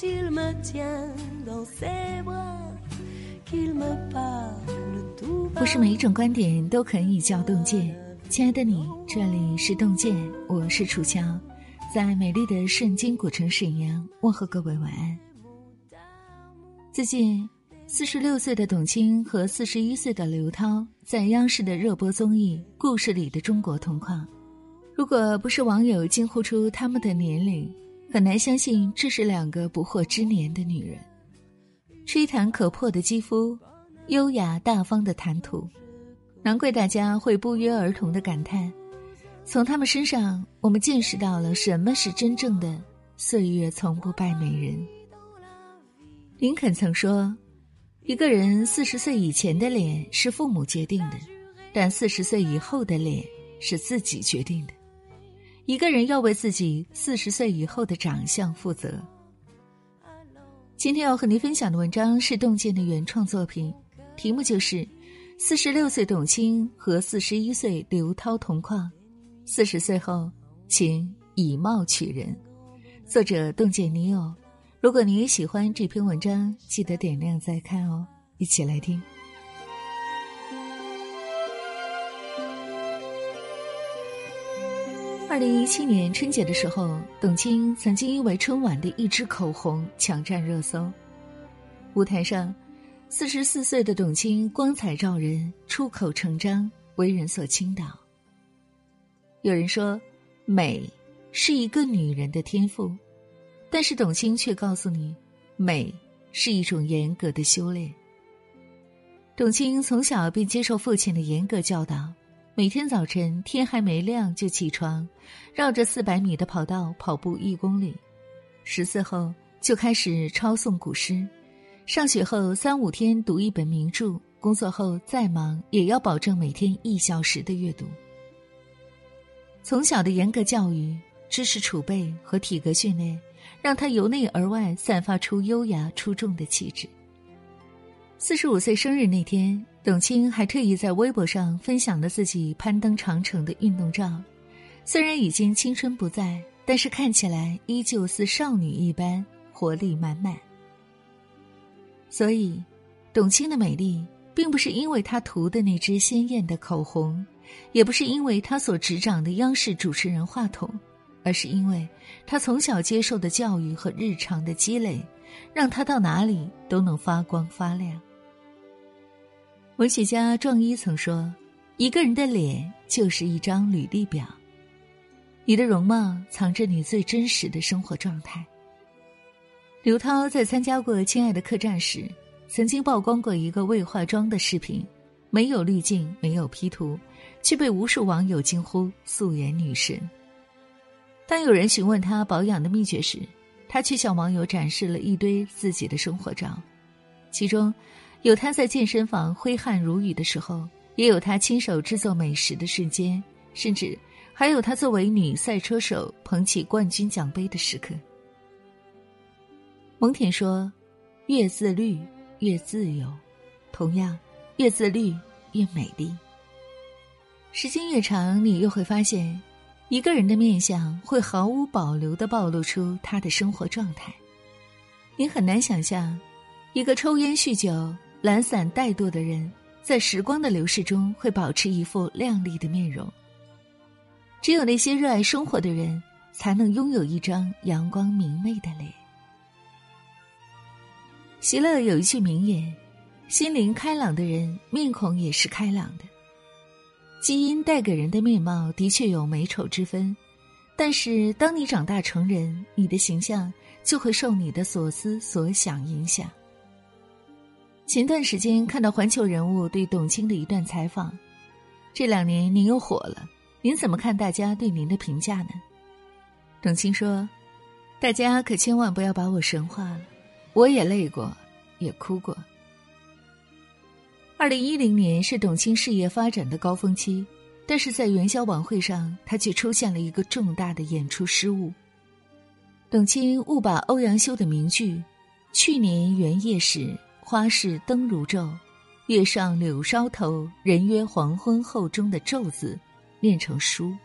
kill me parle tout 不是每一种观点都可以叫洞见。亲爱的你，这里是洞见，我是楚乔，在美丽的圣经古城沈阳问候各位晚安。最近，四十六岁的董卿和四十一岁的刘涛在央视的热播综艺《故事里的中国同框》，如果不是网友惊呼出他们的年龄，很难相信这是两个不惑之年的女人。吹弹可破的肌肤，优雅大方的谈吐，难怪大家会不约而同的感叹：从他们身上，我们见识到了什么是真正的岁月从不败美人。林肯曾说：“一个人四十岁以前的脸是父母决定的，但四十岁以后的脸是自己决定的。一个人要为自己四十岁以后的长相负责。”今天要和您分享的文章是洞见的原创作品，题目就是《四十六岁董卿和四十一岁刘涛同框，四十岁后请以貌取人》，作者洞见尼欧。如果你也喜欢这篇文章，记得点亮再看哦！一起来听。二零一七年春节的时候，董卿曾经因为春晚的一支口红抢占热搜。舞台上，四十四岁的董卿光彩照人，出口成章，为人所倾倒。有人说，美是一个女人的天赋。但是董卿却告诉你，美是一种严格的修炼。董卿从小便接受父亲的严格教导，每天早晨天还没亮就起床，绕着四百米的跑道跑步一公里。十四后就开始抄诵古诗，上学后三五天读一本名著，工作后再忙也要保证每天一小时的阅读。从小的严格教育、知识储备和体格训练。让他由内而外散发出优雅出众的气质。四十五岁生日那天，董卿还特意在微博上分享了自己攀登长城的运动照。虽然已经青春不在，但是看起来依旧似少女一般活力满满。所以，董卿的美丽并不是因为她涂的那支鲜艳的口红，也不是因为她所执掌的央视主持人话筒。而是因为她从小接受的教育和日常的积累，让她到哪里都能发光发亮。文学家壮一曾说：“一个人的脸就是一张履历表，你的容貌藏着你最真实的生活状态。”刘涛在参加过《亲爱的客栈》时，曾经曝光过一个未化妆的视频，没有滤镜，没有 P 图，却被无数网友惊呼“素颜女神”。当有人询问她保养的秘诀时，她却向网友展示了一堆自己的生活照，其中，有他在健身房挥汗如雨的时候，也有他亲手制作美食的瞬间，甚至还有他作为女赛车手捧起冠军奖杯的时刻。蒙恬说：“越自律越自由，同样，越自律越美丽。”时间越长，你又会发现。一个人的面相会毫无保留的暴露出他的生活状态，你很难想象，一个抽烟酗酒、懒散怠惰的人，在时光的流逝中会保持一副靓丽的面容。只有那些热爱生活的人，才能拥有一张阳光明媚的脸。席勒有一句名言：“心灵开朗的人，面孔也是开朗的。”基因带给人的面貌的确有美丑之分，但是当你长大成人，你的形象就会受你的所思所想影响。前段时间看到环球人物对董卿的一段采访，这两年您又火了，您怎么看大家对您的评价呢？董卿说：“大家可千万不要把我神化了，我也累过，也哭过。”二零一零年是董卿事业发展的高峰期，但是在元宵晚会上，她却出现了一个重大的演出失误。董卿误把欧阳修的名句“去年元夜时，花市灯如昼，月上柳梢头，人约黄昏后”中的“昼”字念成“书”。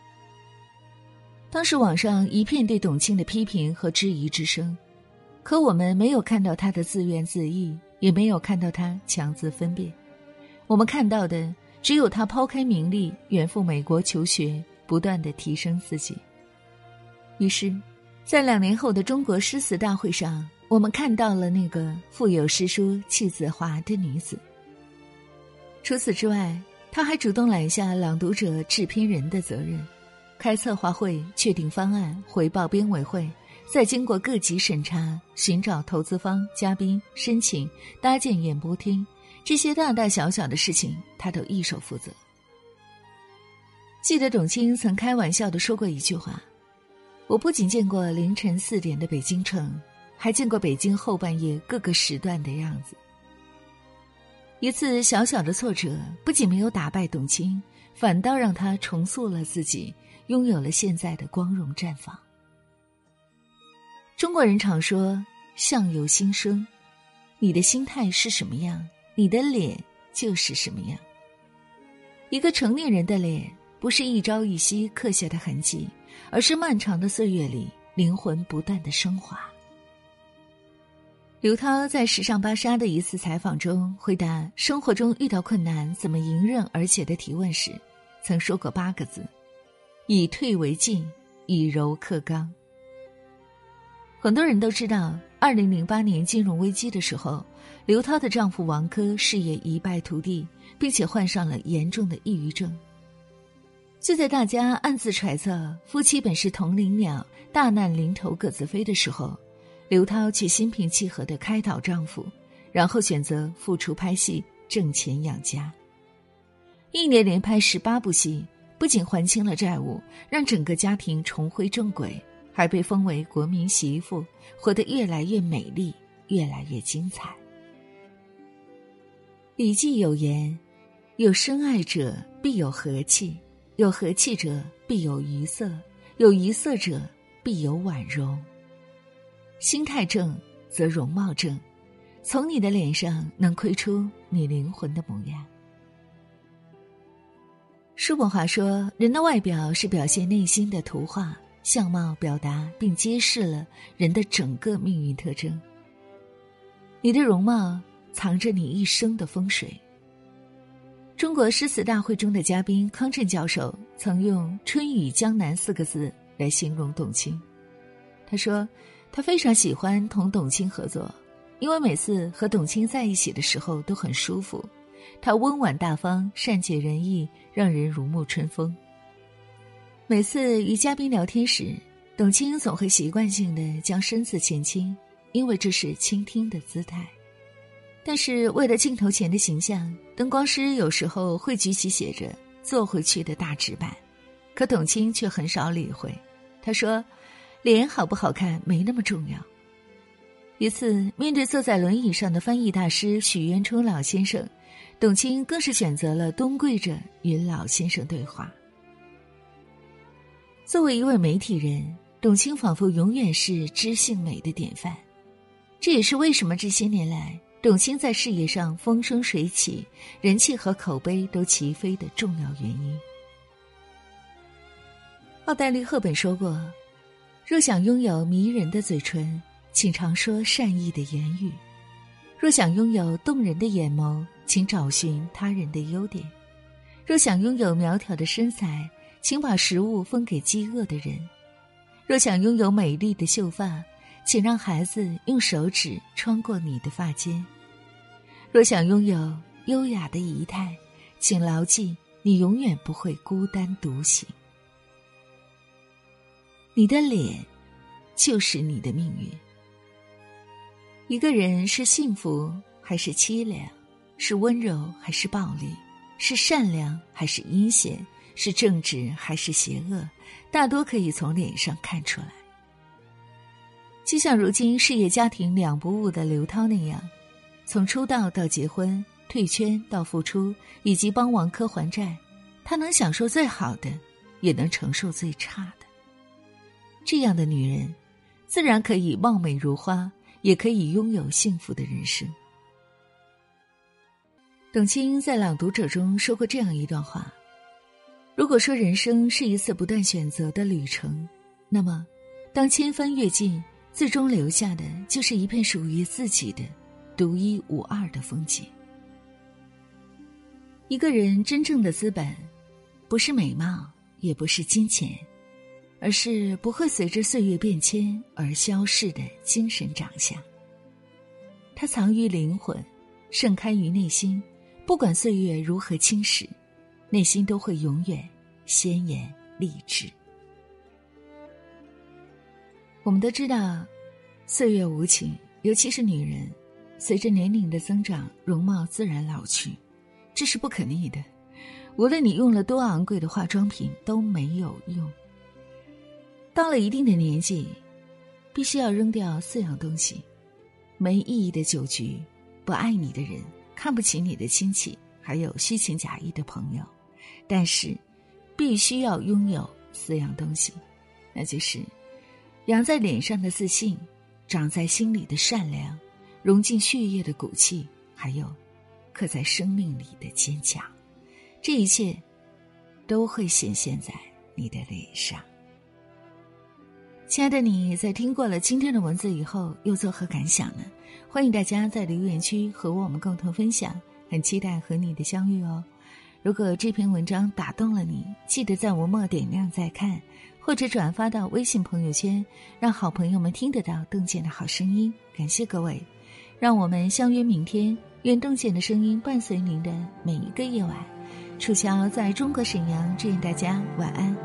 当时网上一片对董卿的批评和质疑之声，可我们没有看到他的自怨自艾，也没有看到他强自分辨。我们看到的只有他抛开名利，远赴美国求学，不断的提升自己。于是，在两年后的中国诗词大会上，我们看到了那个富有诗书气自华的女子。除此之外，他还主动揽下朗读者制片人的责任，开策划会、确定方案、回报编委会，再经过各级审查、寻找投资方、嘉宾、申请、搭建演播厅，这些大大小小的事情，他都一手负责。记得董卿曾开玩笑的说过一句话。我不仅见过凌晨四点的北京城，还见过北京后半夜各个时段的样子。一次小小的挫折，不仅没有打败董卿，反倒让他重塑了自己，拥有了现在的光荣绽放。中国人常说“相由心生”，你的心态是什么样，你的脸就是什么样。一个成年人的脸，不是一朝一夕刻下的痕迹。而是漫长的岁月里，灵魂不断的升华。刘涛在《时尚芭莎》的一次采访中回答生活中遇到困难怎么迎刃而解的提问时，曾说过八个字：“以退为进，以柔克刚。”很多人都知道，二零零八年金融危机的时候，刘涛的丈夫王珂事业一败涂地，并且患上了严重的抑郁症。就在大家暗自揣测夫妻本是同林鸟，大难临头各自飞的时候，刘涛却心平气和的开导丈夫，然后选择复出拍戏挣钱养家。一年连拍十八部戏，不仅还清了债务，让整个家庭重回正轨，还被封为国民媳妇，活得越来越美丽，越来越精彩。《礼记》有言：“有深爱者，必有和气。”有和气者必有愉色，有愉色者必有婉容。心态正则容貌正，从你的脸上能窥出你灵魂的模样。叔本华说：“人的外表是表现内心的图画，相貌表达并揭示了人的整个命运特征。你的容貌藏着你一生的风水。”中国诗词大会中的嘉宾康震教授曾用“春雨江南”四个字来形容董卿。他说：“他非常喜欢同董卿合作，因为每次和董卿在一起的时候都很舒服。她温婉大方、善解人意，让人如沐春风。每次与嘉宾聊天时，董卿总会习惯性的将身子前倾，因为这是倾听的姿态。”但是为了镜头前的形象，灯光师有时候会举起写着“坐回去”的大纸板，可董卿却很少理会。他说：“脸好不好看没那么重要。”一次面对坐在轮椅上的翻译大师许渊冲老先生，董卿更是选择了蹲跪着与老先生对话。作为一位媒体人，董卿仿佛永远是知性美的典范，这也是为什么这些年来。董卿在事业上风生水起，人气和口碑都齐飞的重要原因。奥黛丽·赫本说过：“若想拥有迷人的嘴唇，请常说善意的言语；若想拥有动人的眼眸，请找寻他人的优点；若想拥有苗条的身材，请把食物分给饥饿的人；若想拥有美丽的秀发，请让孩子用手指穿过你的发间。”若想拥有优雅的仪态，请牢记，你永远不会孤单独行。你的脸，就是你的命运。一个人是幸福还是凄凉，是温柔还是暴力，是善良还是阴险，是正直还是邪恶，大多可以从脸上看出来。就像如今事业家庭两不误的刘涛那样。从出道到结婚、退圈到复出，以及帮王珂还债，她能享受最好的，也能承受最差。这样的女人，自然可以貌美如花，也可以拥有幸福的人生。董卿在《朗读者》中说过这样一段话：“如果说人生是一次不断选择的旅程，那么，当千帆阅尽。”最终留下的就是一片属于自己的、独一无二的风景。一个人真正的资本，不是美貌，也不是金钱，而是不会随着岁月变迁而消逝的精神长相。它藏于灵魂，盛开于内心，不管岁月如何侵蚀，内心都会永远鲜艳励志。我们都知道，岁月无情，尤其是女人，随着年龄的增长，容貌自然老去，这是不可逆的。无论你用了多昂贵的化妆品，都没有用。到了一定的年纪，必须要扔掉四样东西。没意义的酒局，不爱你的人，看不起你的亲戚，还有虚情假意的朋友。但是，必须要拥有四样东西，那就是养在脸上的自信，长在心里的善良，融进血液的骨气，还有刻在生命里的坚强。这一切都会显现在你的脸上。亲爱的你，在听过了今天的文字以后，又作何感想呢？欢迎大家在留言区和我们共同分享，很期待和你的相遇哦。如果这篇文章打动了你，记得在文末点亮再看，或者转发到微信朋友圈，让好朋友们听得到邓健的好声音。感谢各位，让我们相约明天。愿邓健的声音伴随您的每一个夜晚。楚乔在中国沈阳，祝愿大家晚安，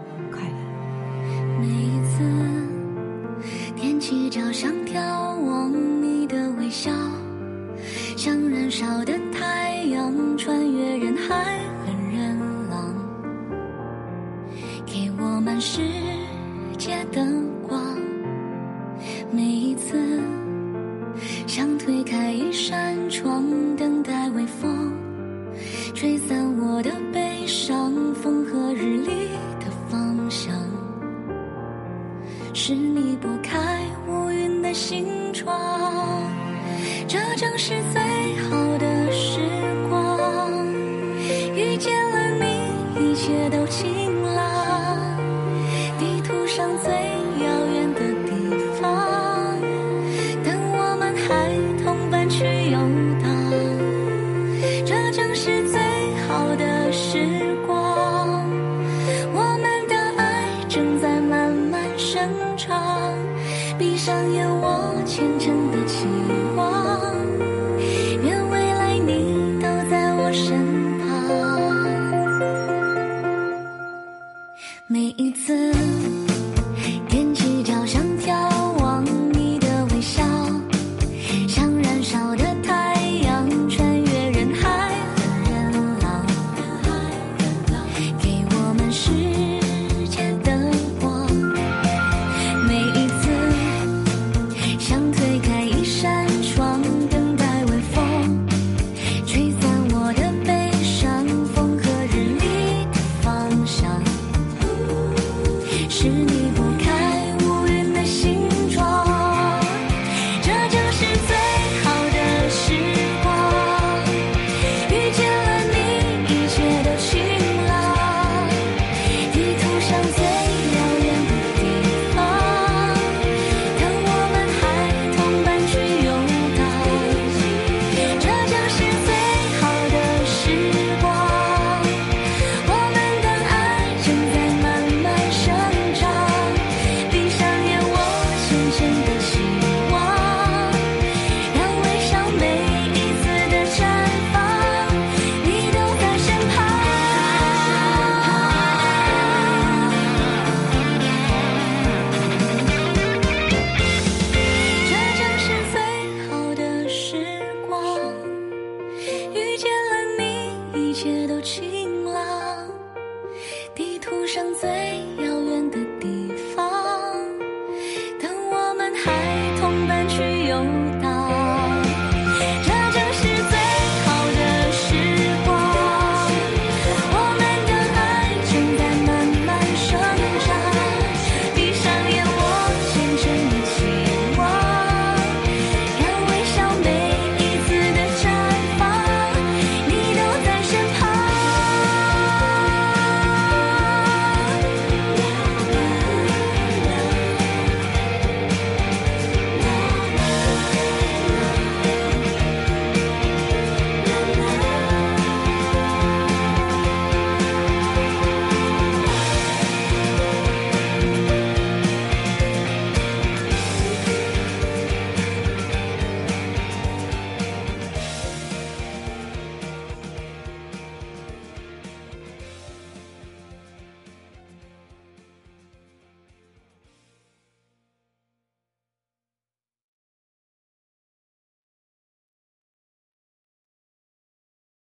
是你拨开乌云的心窗，这正是最好生长，闭上眼，我虔诚的期望。